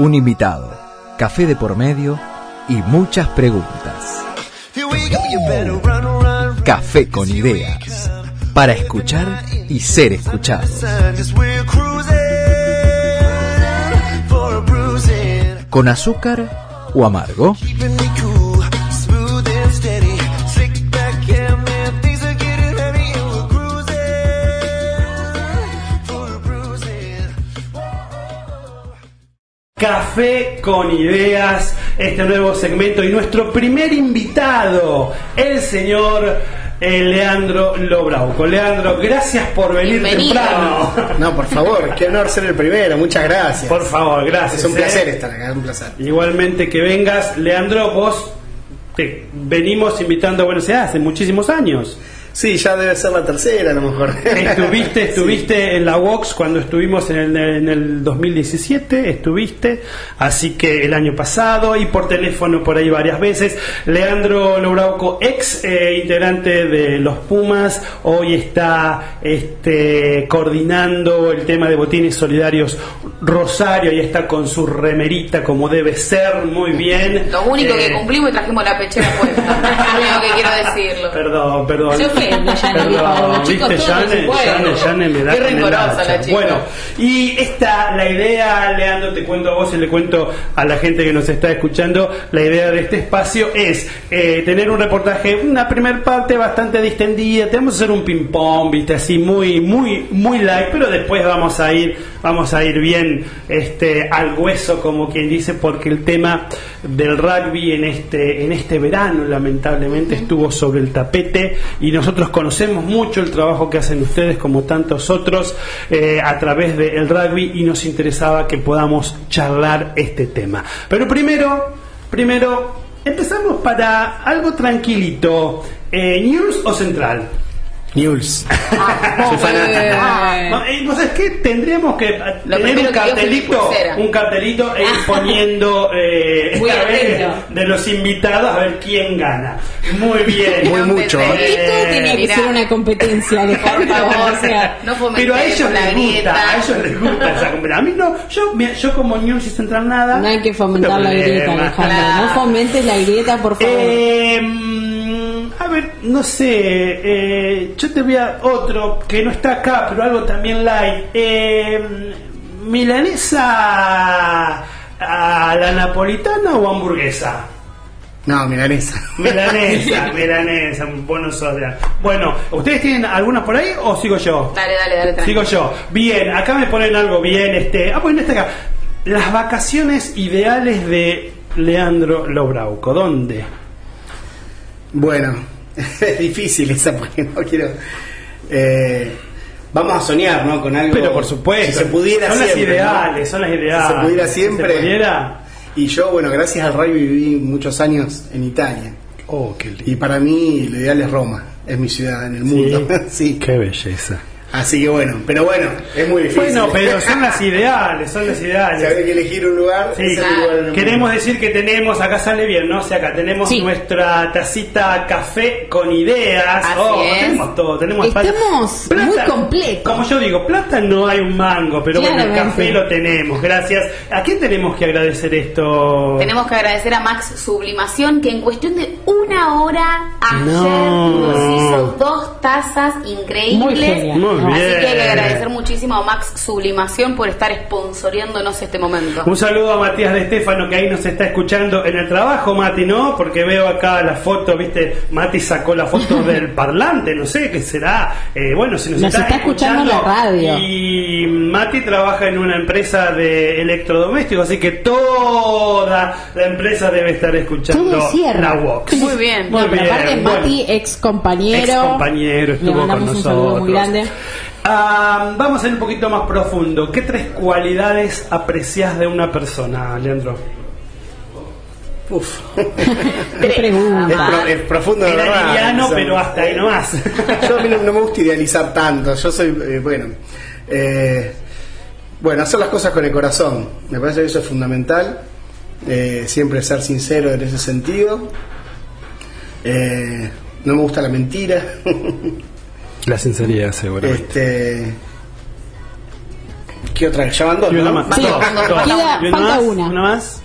Un invitado, café de por medio y muchas preguntas. Café con ideas. Para escuchar y ser escuchado. ¿Con azúcar o amargo? Café con ideas, este nuevo segmento y nuestro primer invitado, el señor eh, Leandro Lobrauco. Leandro, gracias por venir Bienvenido. temprano. No, por favor, qué honor ser el primero, muchas gracias. Por favor, gracias. es un eh. placer estar acá, es un placer. Igualmente que vengas, Leandro, vos te venimos invitando a Buenos Aires hace muchísimos años. Sí, ya debe ser la tercera a lo mejor. Estuviste, estuviste en la Vox cuando estuvimos en el, en el 2017, estuviste, así que el año pasado y por teléfono por ahí varias veces. Leandro Lobrauco, ex eh, integrante de los Pumas, hoy está este, coordinando el tema de botines solidarios Rosario y está con su remerita como debe ser, muy bien. Lo único Eh, que cumplimos y trajimos la pechera puesta. Lo único que quiero decirlo. Perdón, perdón. Perdón, chicos me da Qué rencorosa la chica. Bueno, y esta, la idea, Leandro, te cuento a vos y le cuento a la gente que nos está escuchando, la idea de este espacio es eh, tener un reportaje, una primer parte bastante distendida, te vamos a hacer un ping-pong, viste, así muy, muy, muy light, pero después vamos a ir, vamos a ir bien este, al hueso, como quien dice, porque el tema del rugby en este, en este verano, lamentablemente, estuvo sobre el tapete y nosotros conocemos mucho el trabajo que hacen ustedes, como tantos otros, eh, a través del rugby y nos interesaba que podamos charlar este tema. Pero primero, primero, empezamos para algo tranquilito. Eh, ¿News o Central? News. Ah, ah, No, eh, ¿Vos sabés qué? Tendríamos que eh, Lo tener un cartelito, un cartelito e ir poniendo eh, esta vez de los invitados a ver quién gana. Muy bien. Muy mucho. ¿eh? Esto tenía que ser una competencia, Por Alejandro. favor, O sea, no Pero a ellos les gusta, a ellos les gusta esa competencia. A mí no, yo, mira, yo como News y Central nada. no hay que fomentar la grieta. Alejandro. No fomentes la grieta, por favor. A ver, no sé, eh, yo te voy a otro que no está acá, pero algo también light. Eh, ¿Milanesa a la napolitana o hamburguesa? No, milanesa. Milanesa, milanesa, bueno sos de- Bueno, ¿ustedes tienen alguna por ahí o sigo yo? Dale, dale, dale. tranquilo. Sigo yo. Bien, acá me ponen algo bien. Este, ah, bueno, este acá. Las vacaciones ideales de Leandro Lobrauco. ¿Dónde? Bueno, es difícil esa porque no quiero. eh, vamos a soñar, ¿no? Con algo. Pero por supuesto. Si se pudiera son siempre. las ¿no? ideales, son las ideales. Si se pudiera Si siempre. se pudiera. Y yo, bueno, gracias al rugby viví muchos años en Italia. Oh, qué lindo. Y para mí lo ideal es Roma, es mi ciudad en el mundo. Sí. Qué belleza. Así que bueno, pero bueno, es muy difícil. Bueno, pero son las ideales, son las Si ideales. habría que elegir un lugar, Sí, lugar queremos mundo. decir que tenemos, acá sale bien, ¿no? O sea, acá tenemos Sí. nuestra tacita café con ideas. Así oh, es. tenemos todo, tenemos Estamos muy completos. Como yo digo, plata no hay un mango, pero bueno, el café lo tenemos, gracias. ¿A quién tenemos que agradecer esto? Tenemos que agradecer a Max Sublimación que en cuestión de una hora ayer No. nos hizo dos tazas increíbles. Muy genial. Muy Así bien. que hay que agradecer muchísimo a Max Sublimación por estar sponsoreándonos este momento. Un saludo a Matías de Estefano que ahí nos está escuchando en el trabajo, Mati, ¿no? Porque veo acá la foto, ¿viste? Mati sacó la foto del parlante, no sé qué será. Eh, bueno, si nos, Nos está escuchando en la radio. Y Mati trabaja en una empresa de electrodomésticos, así que toda la empresa debe estar escuchando Todo la Vox. Muy bien. Muy bien. aparte, bueno. Mati, ex compañero. Ex compañero Le estuvo con mandamos un saludo nosotros. muy grande. Ah, vamos a ir un poquito más profundo. ¿Qué tres cualidades apreciás de una persona, Leandro? Uf. Qué pregunta. Es, pro- es profundo de verdad. liviano, Eso. pero hasta ahí nomás. Yo a mí no, no me gusta idealizar tanto. Yo soy, eh, bueno, eh, bueno, hacer las cosas con el corazón. Me parece que eso es fundamental. Eh, siempre ser sincero en ese sentido. Eh, no me gusta la mentira. La sinceridad, seguramente. este, ¿Qué otra? Ya van dos, Y una ¿no? más. Sí, queda- ¿Y una falta más? una. ¿Una más?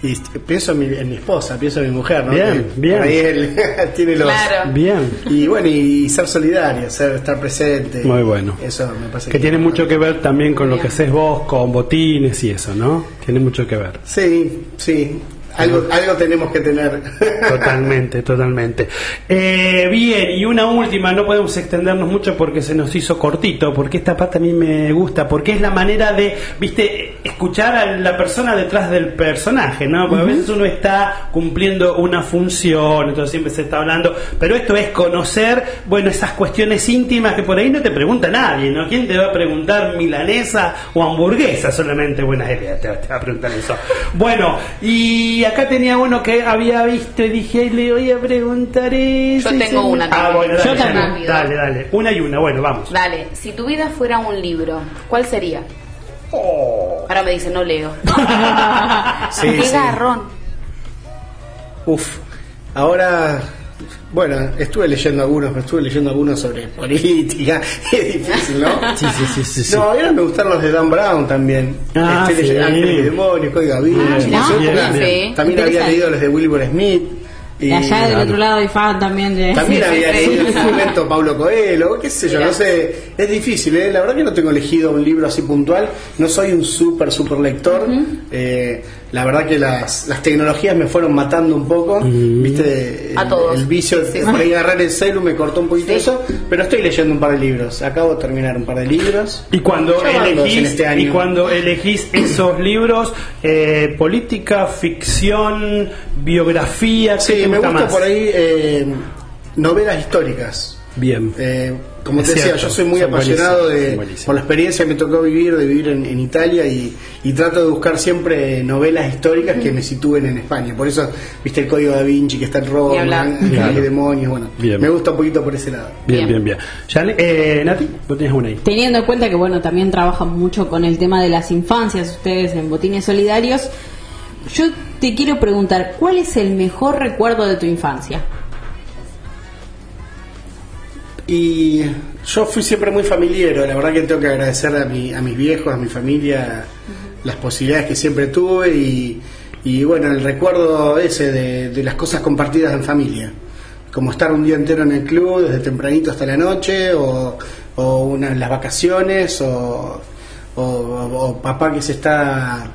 Y pienso en mi, en mi esposa, pienso en mi mujer, ¿no? Bien, Que bien. Ahí él tiene los. Claro. Bien. Y bueno, y ser solidario, ser, estar presente. Muy bueno. Eso me parece Que tiene es mucho que ver también con lo que haces vos, con botines y eso, ¿no? Tiene mucho que ver. Sí, sí. Algo, algo tenemos que tener. Totalmente, totalmente. Eh, bien, y una última, no podemos extendernos mucho porque se nos hizo cortito, porque esta parte a mí me gusta, porque es la manera de, viste, escuchar a la persona detrás del personaje, ¿no? Porque a veces uno está cumpliendo una función, entonces siempre se está hablando, pero esto es conocer, bueno, esas cuestiones íntimas que por ahí no te pregunta nadie, ¿no? ¿Quién te va a preguntar milanesa o hamburguesa solamente? Buena idea, te, te va a preguntar eso. Bueno, y acá tenía uno que había visto y dije, "Ay, le voy a preguntar eso. Yo tengo una Ah, también. bueno, dale, Yo dale, también. dale, dale. Una y una, bueno, vamos. Dale, si tu vida fuera un libro, ¿cuál sería? Ahora me dice, no leo. Sí, Qué sí. garrón. Uf. Ahora, bueno, estuve leyendo algunos, estuve leyendo algunos sobre política. Es difícil, ¿no? Sí, sí, sí. No, ahora me gustaron los de Dan Brown también. Ah, Estoy sí. leyendo Ángeles y Demonios, Código Vinci. Ah. También había leído los de Wilbur Smith. Y allá del Claro. otro lado hay fan también de. También Sí, había leído sí. en su momento Pablo Coelho, qué sé yo, Mirá. no sé, es difícil, ¿eh? la verdad que no tengo elegido un libro así puntual, no soy un súper, súper lector, Eh, la verdad que las, las tecnologías me fueron matando un poco, viste, A el, todos. el vicio Sí, de sí. por ahí agarrar el celu me cortó un poquito Sí. eso, pero estoy leyendo un par de libros, acabo de terminar un par de libros. Y cuando en elegís, este año. y cuando elegís esos libros, eh, política, ficción, biografía, ¿qué Sí, te me gusta gusta más? por ahí eh, novelas históricas. Bien. Eh, como Es te decía, yo soy muy son apasionado de, por la experiencia que me tocó vivir, de vivir en, en Italia y, y trato de buscar siempre novelas históricas que me sitúen en España. Por eso, viste el Código da Vinci que está en Roma, Claro. Demonios, bueno, Bien. me gusta un poquito por ese lado. Bien, bien, Bien. bien. Ya, eh, Nati, vos tenés una ahí. Teniendo en cuenta que bueno también trabajan mucho con el tema de las infancias ustedes en Botines Solidarios, yo te quiero preguntar, ¿cuál es el mejor recuerdo de tu infancia? Y yo fui siempre muy familiero, la verdad que tengo que agradecer a, mi, a mis viejos, a mi familia, las posibilidades que siempre tuve y, y bueno, el recuerdo ese de, de las cosas compartidas en familia, como estar un día entero en el club, desde tempranito hasta la noche, o, o una, las vacaciones, o, o- o papá que se está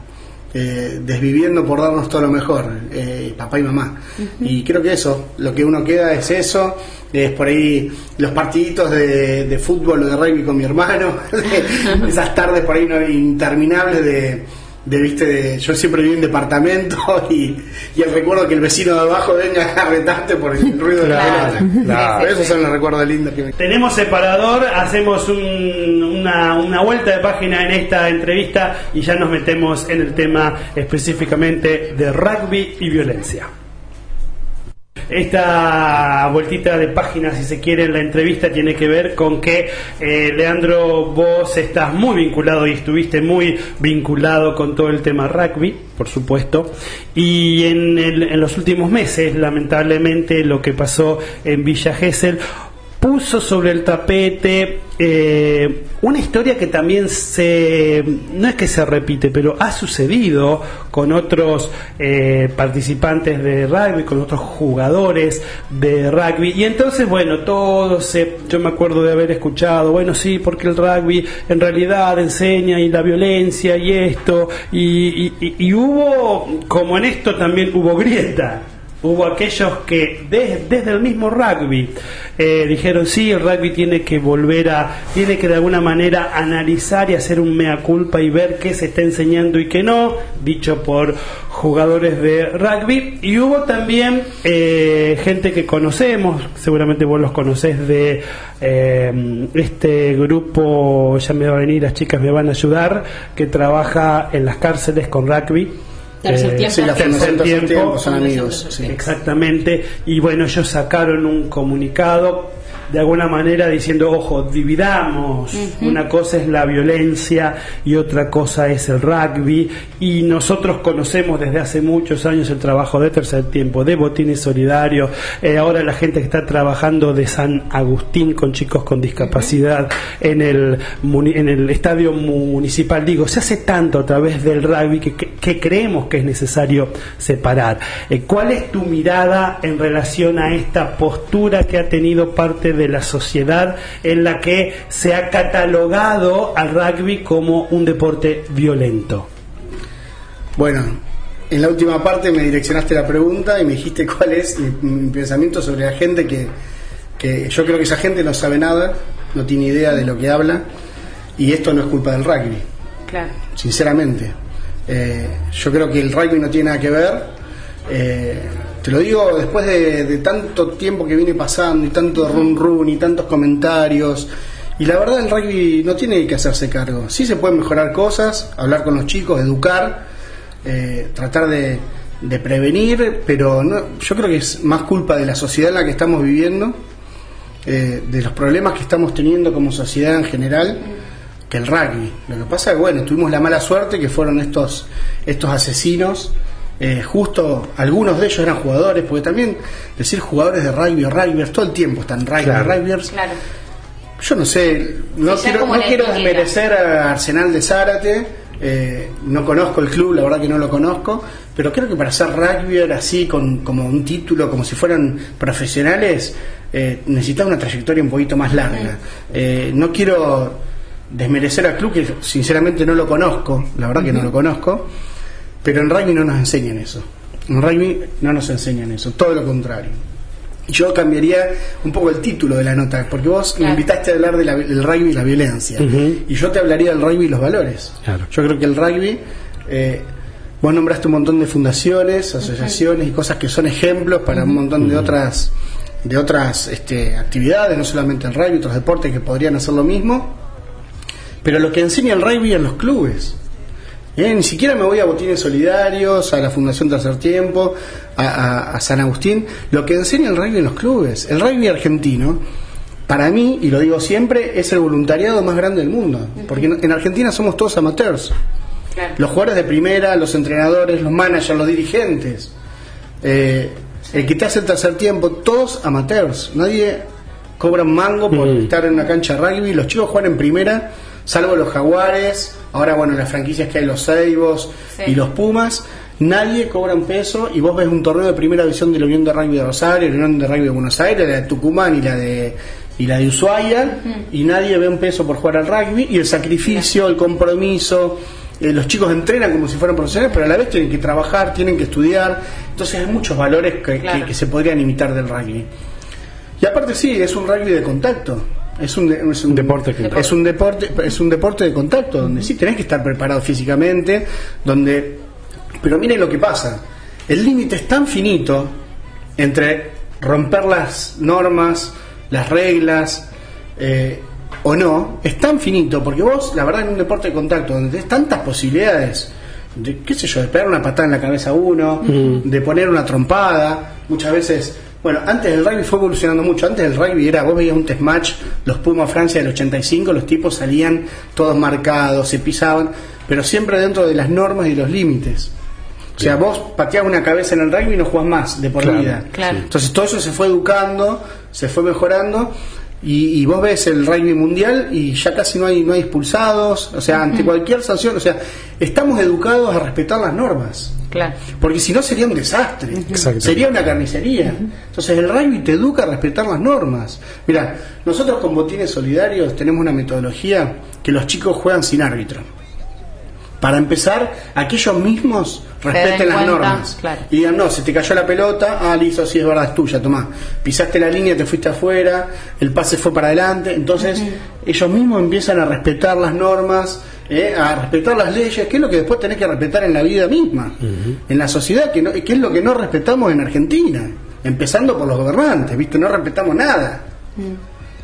eh, desviviendo por darnos todo lo mejor, eh, papá y mamá. Y creo que eso, lo que uno queda es eso, es por ahí los partiditos de, de fútbol o de rugby con mi hermano, esas tardes por ahí no, interminables de, de, viste, de- yo siempre viví en departamento y, y el recuerdo que el vecino de abajo venga a retarte por el ruido de la Claro, pelota. claro. Esos son los recuerdos lindos que me Tenemos separador, hacemos un- una, una vuelta de página en esta entrevista y ya nos metemos en el tema específicamente de rugby y violencia. Esta vueltita de página, si se quiere, en la entrevista tiene que ver con que, eh, Leandro, vos estás muy vinculado y estuviste muy vinculado con todo el tema rugby, por supuesto, y en, el- en los últimos meses, lamentablemente, lo que pasó en Villa Gesell puso sobre el tapete eh, una historia que también se no es que se repite pero ha sucedido con otros eh, participantes de rugby con otros jugadores de rugby. Y entonces bueno todo se yo me acuerdo de haber escuchado bueno sí porque el rugby en realidad enseña y la violencia y esto y- y- y hubo como en esto también hubo grieta Hubo aquellos que des- desde el mismo rugby eh, dijeron sí, el rugby tiene que volver a, tiene que de alguna manera analizar y hacer un mea culpa y ver qué se está enseñando y qué no, dicho por jugadores de rugby y hubo también eh, gente que conocemos, seguramente vos los conocés de eh, este grupo, ya me va a venir, las chicas me van a ayudar, que trabaja en las cárceles con rugby. Tercer Eh, tiempo. Sí, la Tercer Tercer tiempo. Tiempo son amigos. sí. Exactamente, y bueno, ellos sacaron un comunicado de alguna manera diciendo, ojo, dividamos, una cosa es la violencia y otra cosa es el rugby, y nosotros conocemos desde hace muchos años el trabajo de tercer tiempo, de botines solidarios, eh, ahora la gente que está trabajando de San Agustín con chicos con discapacidad en el, en el estadio municipal, digo, se hace tanto a través del rugby que, que- que creemos que es necesario separar. Eh, ¿Cuál es tu mirada en relación a esta postura que ha tenido parte de la sociedad en la que se ha catalogado al rugby como un deporte violento? Bueno, en la última parte me direccionaste la pregunta y me dijiste cuál es mi, mi pensamiento sobre la gente que, que yo creo que esa gente no sabe nada, no tiene idea de lo que habla y esto no es culpa del rugby, Claro. sinceramente. Eh, yo creo que el rugby no tiene nada que ver. Eh, te lo digo después de, tanto tiempo que viene pasando y tanto run run y tantos comentarios. Y la verdad el rugby no tiene que hacerse cargo. Sí se pueden mejorar cosas, hablar con los chicos, educar, eh, tratar de, de prevenir, pero no, yo creo que es más culpa de la sociedad en la que estamos viviendo, eh, de los problemas que estamos teniendo como sociedad en general, que el rugby. Lo que pasa es que, bueno, tuvimos la mala suerte que fueron estos, estos asesinos. Eh, justo algunos de ellos eran jugadores, porque también decir jugadores de rugby o rugbyers todo el tiempo están rugby, Claro. rugbyers. Claro. Yo no sé, no Sí, quiero, no quiero desmerecer a Arsenal de Zárate, eh, no conozco el club, la verdad que no lo conozco, pero creo que para ser rugbyer así, con como un título, como si fueran profesionales, eh, necesitas una trayectoria un poquito más larga. Eh, no quiero desmerecer al club, que sinceramente no lo conozco, la verdad que no lo conozco, pero en rugby no nos enseñan eso. En rugby no nos enseñan eso, todo lo contrario. Yo cambiaría un poco el título de la nota, porque vos me invitaste a hablar de la- del rugby y la violencia. Y yo te hablaría del rugby y los valores. Claro. Yo creo que el rugby, eh, vos nombraste un montón de fundaciones, asociaciones y cosas que son ejemplos para un montón de otras de otras este, actividades, no solamente el rugby, otros deportes que podrían hacer lo mismo. Pero lo que enseña el rugby en los clubes. Eh, ni siquiera me voy a Botines Solidarios, a la Fundación Tercer Tiempo, a, a- a San Agustín. Lo que enseña el rugby en los clubes. El rugby argentino, para mí, y lo digo siempre, es el voluntariado más grande del mundo. Porque en en Argentina somos todos amateurs. Claro. Los jugadores de primera, los entrenadores, los managers, los dirigentes. Eh, el que te hace el tercer tiempo, todos amateurs. Nadie cobra un mango por Mm. estar en una cancha de rugby. Los chicos juegan en primera, salvo los jaguares. Ahora, bueno, las franquicias que hay, los Seibos Sí. y los Pumas. Nadie cobra un peso y vos ves un torneo de primera división de la Unión de Rugby de Rosario, la Unión de Rugby de Buenos Aires, la de Tucumán y la de y la de Ushuaia y nadie ve un peso por jugar al rugby y el sacrificio, el compromiso, eh, los chicos entrenan como si fueran profesionales, pero a la vez tienen que trabajar, tienen que estudiar, entonces hay muchos valores que, Claro. que- que se podrían imitar del rugby. Y aparte sí, es un rugby de contacto. Es un, de- es un Deporte que- es un deporte es un deporte de contacto donde sí tenés que estar preparado físicamente, donde pero miren lo que pasa. El límite es tan finito entre romper las normas, las reglas eh, o no, es tan finito porque vos, la verdad, en un deporte de contacto donde tenés tantas posibilidades de, qué sé yo, de pegar una patada en la cabeza a uno, de poner una trompada, muchas veces bueno, antes el rugby fue evolucionando mucho. Antes el rugby era, vos veías un test match, los Pumas Francia del 85, los tipos salían todos marcados, se pisaban, pero siempre dentro de las normas y los límites. O sea, vos pateás una cabeza en el rugby y no jugás más de por Claro, vida. claro. Entonces todo eso se fue educando, se fue mejorando. Y, y vos ves el rugby mundial y ya casi no hay no hay expulsados, o sea, ante cualquier sanción, o sea, estamos educados a respetar las normas. Claro. Porque si no sería un desastre, Exacto. sería una carnicería. Entonces el rugby te educa a respetar las normas. Mira, nosotros con Botines Solidarios tenemos una metodología que los chicos juegan sin árbitro. Para empezar, a que ellos mismos respeten las cuenta, normas. claro. Y digan, no, se te cayó la pelota, ah, listo, sí, es verdad, es tuya, tomá. Pisaste la línea, te fuiste afuera, el pase fue para adelante. Entonces, ellos mismos empiezan a respetar las normas, eh, a respetar las leyes, que es lo que después tenés que respetar en la vida misma, en la sociedad, que, no- que es lo que no respetamos en Argentina, empezando por los gobernantes, ¿viste? No respetamos nada.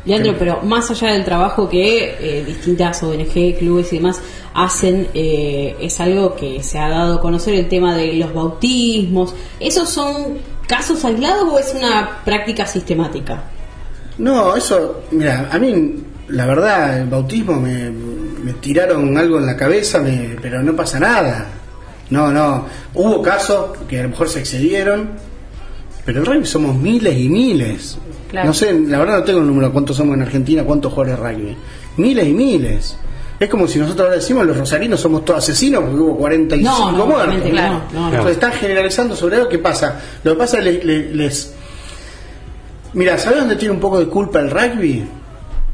Leandro, pero más allá del trabajo que eh, distintas ONG, clubes y demás hacen, eh, es algo que se ha dado a conocer el tema de los bautismos. ¿Esos son casos aislados o es una práctica sistemática? No, eso, mira, a mí, la verdad, el bautismo me, me tiraron algo en la cabeza, me- pero no pasa nada. No, no. Hubo casos que a lo mejor se excedieron, pero en rugby somos miles y miles. Claro. No sé, la verdad no tengo el número de cuántos somos en Argentina, cuántos jugadores de rugby. Miles y miles. Es como si nosotros ahora decimos los rosarinos somos todos asesinos porque hubo 45 No, no, muertos. que no. Entonces están generalizando sobre algo que pasa. Lo que pasa es que les, les- Mira, ¿sabes dónde tiene un poco de culpa el rugby?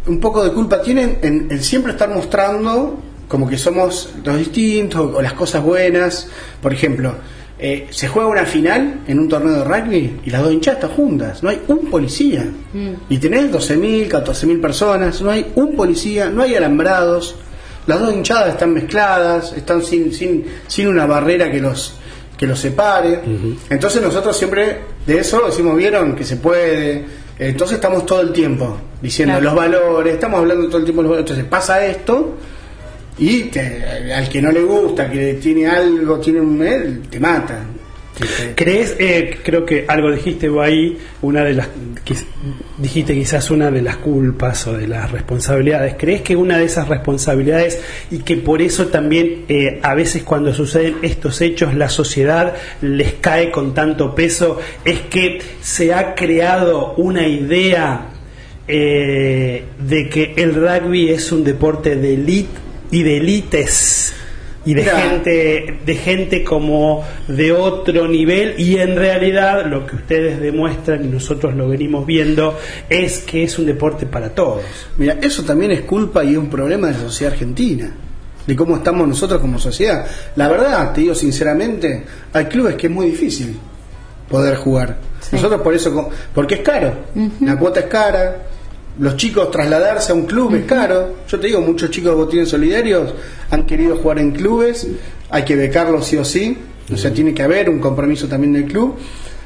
Un poco de culpa tienen en, en siempre estar mostrando como que somos los distintos o las cosas buenas. Por ejemplo, eh, se juega una final en un torneo de rugby y las dos hinchadas están juntas. No hay un policía. Y tenés 12.000, 14.000 personas. No hay un policía, no hay alambrados. Las dos hinchadas están mezcladas, están sin, sin, sin una barrera que los que los separe. Entonces nosotros siempre de eso decimos, vieron que se puede. Entonces estamos todo el tiempo diciendo Claro. los valores, estamos hablando todo el tiempo de los valores. Entonces pasa esto y te- al que no le gusta, que tiene algo, tiene un él, te mata. ¿Crees, eh, creo que algo dijiste vos ahí, una de las, que dijiste quizás una de las culpas o de las responsabilidades, ¿crees que una de esas responsabilidades y que por eso también eh, a veces cuando suceden estos hechos la sociedad les cae con tanto peso es que se ha creado una idea eh, de que el rugby es un deporte de elite y de élites y de Mira. gente de gente como de otro nivel y en realidad lo que ustedes demuestran y nosotros lo venimos viendo es que es un deporte para todos. Mira, eso también es culpa y es un problema de la sociedad argentina, de cómo estamos nosotros como sociedad. La verdad, te digo sinceramente, hay clubes que es muy difícil poder jugar. Nosotros por eso, porque es caro, la cuota es cara, los chicos trasladarse a un club es caro. Yo te digo, muchos chicos de botines solidarios han querido jugar en clubes, hay que becarlos sí o sí, o sea, tiene que haber un compromiso también del club.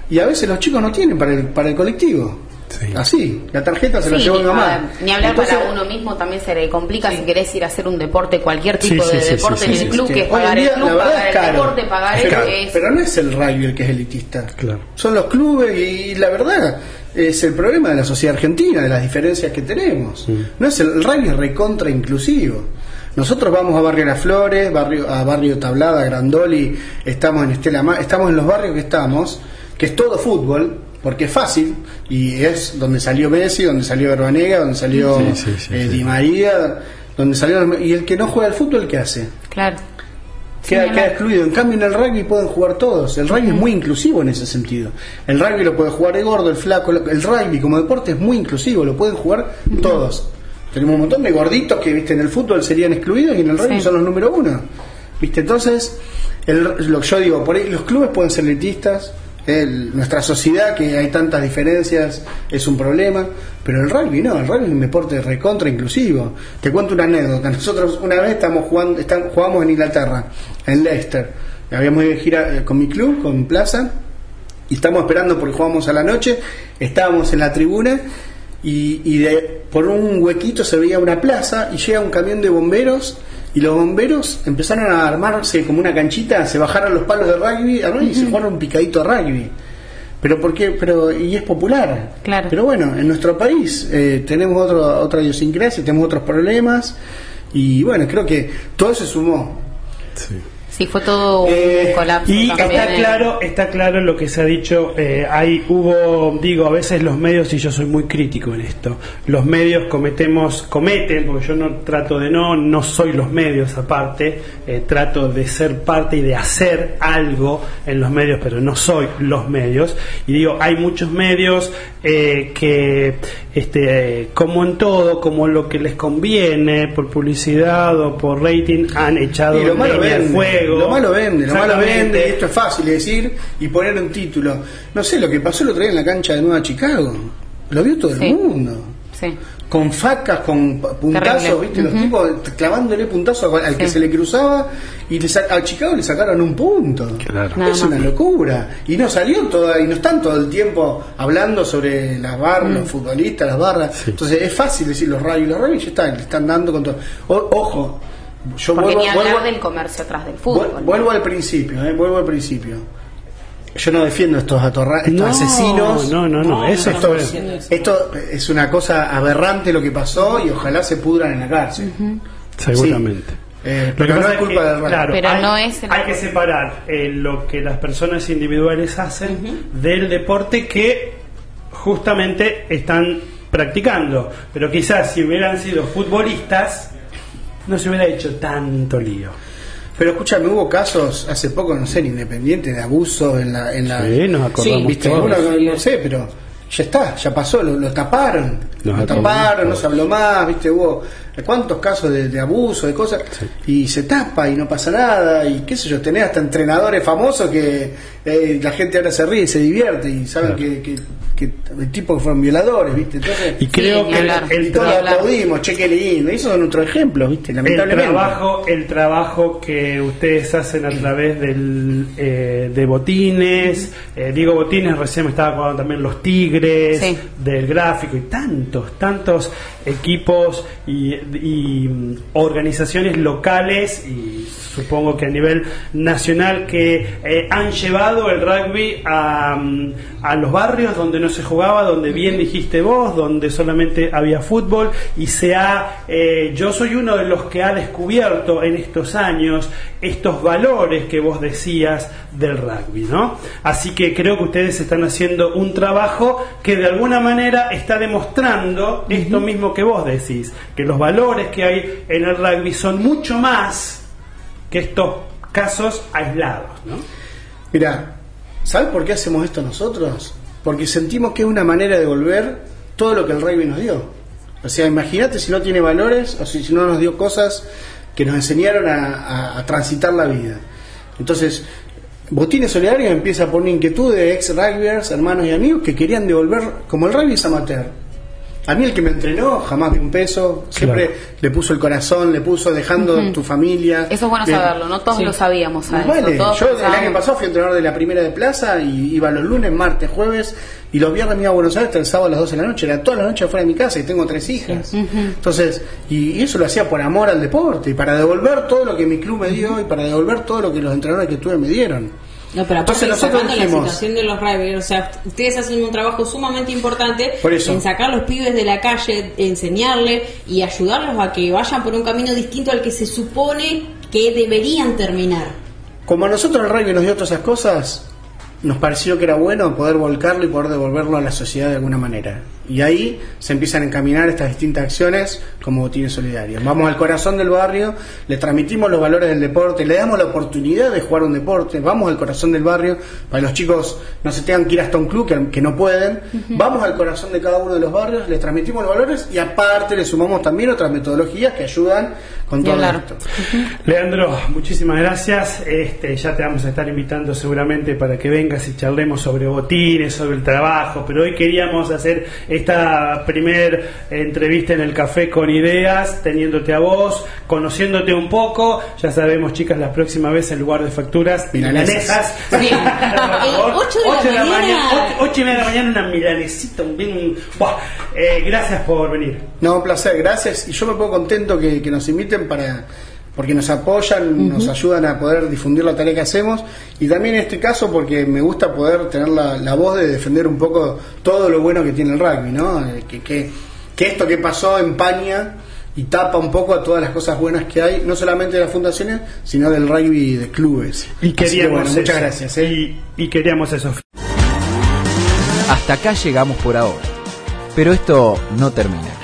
Y a veces los chicos no tienen para el, para el colectivo. Así, la tarjeta se la llevó mi a mamá. ni hablar Entonces, para uno mismo también se le complica si querés ir a hacer un deporte, cualquier tipo Sí, sí, de deporte sí, en el sí, club, sí. que es pagar día, el club, la verdad pagar es el caro. deporte, pagar Es el es- Pero no es el rugby el que es elitista. Claro. Son los clubes y la verdad es el problema de la sociedad argentina, de las diferencias que tenemos. No es el, el rugby es recontra inclusivo. Nosotros vamos a Barrio Las Flores, barrio, a Barrio Tablada, Grandoli, estamos en Estela Ma- estamos en los barrios que estamos, que es todo fútbol, porque es fácil, y es donde salió Messi, donde salió Herbanega, donde salió Sí, sí, sí, eh, sí. Di María, donde salió... Y el que no juega al fútbol, ¿qué hace? Claro. queda, queda excluido. En cambio, en el rugby pueden jugar todos. El rugby es muy inclusivo en ese sentido. El rugby lo puede jugar el gordo, el flaco. El rugby como deporte es muy inclusivo, lo pueden jugar todos. Tenemos un montón de gorditos que, viste, en el fútbol serían excluidos y en el rugby Sí. son los número uno. ¿Viste? Entonces, el- lo que yo digo, por ahí los clubes pueden ser elitistas. El- nuestra sociedad, que hay tantas diferencias, es un problema. Pero el rugby no, el rugby es un deporte recontra inclusivo. Te cuento una anécdota. Nosotros una vez estamos jugando, jugamos en Inglaterra, en Leicester. Habíamos ido de gira eh, con mi club, con Plaza, y estamos esperando porque jugamos a la noche. Estábamos en la tribuna y, y de, por un huequito se veía una plaza y llega un camión de bomberos. Y los bomberos empezaron a armarse como una canchita, se bajaron los palos de rugby y se jugaron un picadito de rugby. Pero ¿por qué? Pero, y es popular. Claro. Pero bueno, en nuestro país eh, tenemos otro, otra idiosincrasia, tenemos otros problemas. Y bueno, creo que todo se sumó. Sí, fue todo un Eh, colapso. Y también, está eh. claro, está claro lo que se ha dicho. eh, hay hubo, digo, a veces los medios y yo soy muy crítico en esto. Los medios cometemos, cometen, porque yo no trato de no, no soy los medios aparte. eh, trato de ser parte y de hacer algo en los medios, pero no soy los medios. Y digo, hay muchos medios eh, que, este, como en todo, como lo que les conviene por publicidad o por rating, han echado leña al vende, lo malo vende, lo malo vende, y esto es fácil de decir y poner un título. No sé, lo que pasó el otro día en la cancha de Nueva Chicago, lo vio todo Sí. el mundo. Sí. con facas, con puntazos, Terrible. ¿viste? Los tipos clavándole puntazos al, al que Sí. se le cruzaba y le a Chicago le sacaron un punto. Claro. Es una locura. Y no salió toda, y no están todo el tiempo hablando sobre las barras, Mm. los futbolistas, las barras. Sí. Entonces es fácil decir los rayos, los rayos ya están, le están dando con todo. O- ojo, yo Porque vuelvo, ni hablar vuelvo- del comercio atrás del fútbol. Vuelvo al principio, eh, vuelvo al principio. Yo no defiendo estos, atorra- estos No, asesinos. no, no, no, eso esto, es, esto es una cosa aberrante lo que pasó y ojalá se pudran en la cárcel. Seguramente. Sí. Eh, pero no es culpa que, del claro, Pero hay, no es el- hay que separar eh, lo que las personas individuales hacen del deporte que justamente están practicando. Pero quizás si hubieran sido futbolistas, no se hubiera hecho tanto lío. Pero escúchame, hubo casos hace poco, no sé, en Independiente, de abuso en la. En la Sí, nos acordamos ¿viste? todos. Uno no, sé, pero ya está, ya pasó, lo, lo taparon. Nos lo taparon, no se habló más, ¿viste? Hubo cuántos casos de, de abuso, de cosas, y se tapa y no pasa nada, y qué sé yo, tenés hasta entrenadores famosos que eh, la gente ahora se ríe y se divierte y saben Claro. que, que, que el tipo que fueron violadores, ¿viste? Entonces, Y creo que el, el y todos aplaudimos, che, qué lindo. Y esos son otros ejemplos, ¿viste? el trabajo el trabajo que ustedes hacen a través del, eh, de botines eh, digo botines recién me estaba acordando también los tigres Sí. del gráfico y tantos tantos equipos y, y, mm, organizaciones locales y supongo que a nivel nacional que eh, han llevado el rugby a, mm, a los barrios donde no se jugaba, donde bien dijiste vos, donde solamente había fútbol y se ha, eh, yo soy uno de los que ha descubierto en estos años estos valores que vos decías del rugby, ¿no? Así que creo que ustedes están haciendo un trabajo que de alguna manera está demostrando esto mismo que vos decís, que los valores que hay en el rugby son mucho más que estos casos aislados, ¿no? Mira, ¿sabes por qué hacemos esto nosotros? Porque sentimos que es una manera de devolver todo lo que el rugby nos dio. O sea, imagínate si no tiene valores o si, no nos dio cosas que nos enseñaron a transitar la vida. Entonces, Botines Solidarios empieza por una inquietud de ex rugbyers, hermanos y amigos que querían devolver, como el rugby es amateur. A mí el que me entrenó jamás de un peso, siempre Claro. le puso el corazón, le puso dejando tu familia. Eso es bueno Bien. saberlo, no todos Sí. lo sabíamos. ¿sabes? vale. Todos Yo el año pasado fui entrenador de la primera de plaza y iba los lunes, martes, jueves y los viernes me iba a Buenos Aires hasta el sábado a las 12 de la noche. Era toda la noche afuera de mi casa y tengo tres hijas. Entonces, y, y eso lo hacía por amor al deporte y para devolver todo lo que mi club me dio y para devolver todo lo que los entrenadores que tuve me dieron. No, pero aparte Entonces nosotros la situación de los rugby, o sea, ustedes hacen un trabajo sumamente importante Por eso. en sacar los pibes de la calle, enseñarle y ayudarlos a que vayan por un camino distinto al que se supone que deberían terminar. Como a nosotros el rugby nos dio todas esas cosas, nos pareció que era bueno poder volcarlo y poder devolverlo a la sociedad de alguna manera. Y ahí se empiezan a encaminar estas distintas acciones como botines solidarios. Vamos al corazón del barrio, le transmitimos los valores del deporte, le damos la oportunidad de jugar un deporte, vamos al corazón del barrio, para que los chicos no se tengan que ir hasta un club que, que no pueden, vamos al corazón de cada uno de los barrios, les transmitimos los valores y aparte le sumamos también otras metodologías que ayudan con todo hablar. esto. Leandro, muchísimas gracias. Este, ya te vamos a estar invitando seguramente para que vengas y charlemos sobre botines, sobre el trabajo, pero hoy queríamos hacer esta primer entrevista en el café con ideas, teniéndote a vos, conociéndote un poco. Ya sabemos, chicas, la próxima vez en lugar de facturas, Milanesas. milanesas. Bien. Por favor. Eh, ocho de la mañana. ocho- ocho y media de la mañana, una milanesita, un bien. un-. Eh, gracias por venir. No, un placer, gracias. Y yo me pongo contento que, que nos inviten para porque nos apoyan, nos ayudan a poder difundir la tarea que hacemos y también en este caso porque me gusta poder tener la, la voz de defender un poco todo lo bueno que tiene el rugby, ¿no? Eh, Que, que, que esto que pasó empaña y tapa un poco a todas las cosas buenas que hay, no solamente de las fundaciones, sino del rugby de clubes. Y que, queríamos bueno, muchas gracias. ¿eh? Y, y queríamos eso. Hasta acá llegamos por ahora. Pero esto no termina.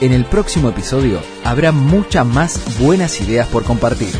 En el próximo episodio habrá muchas más buenas ideas por compartir.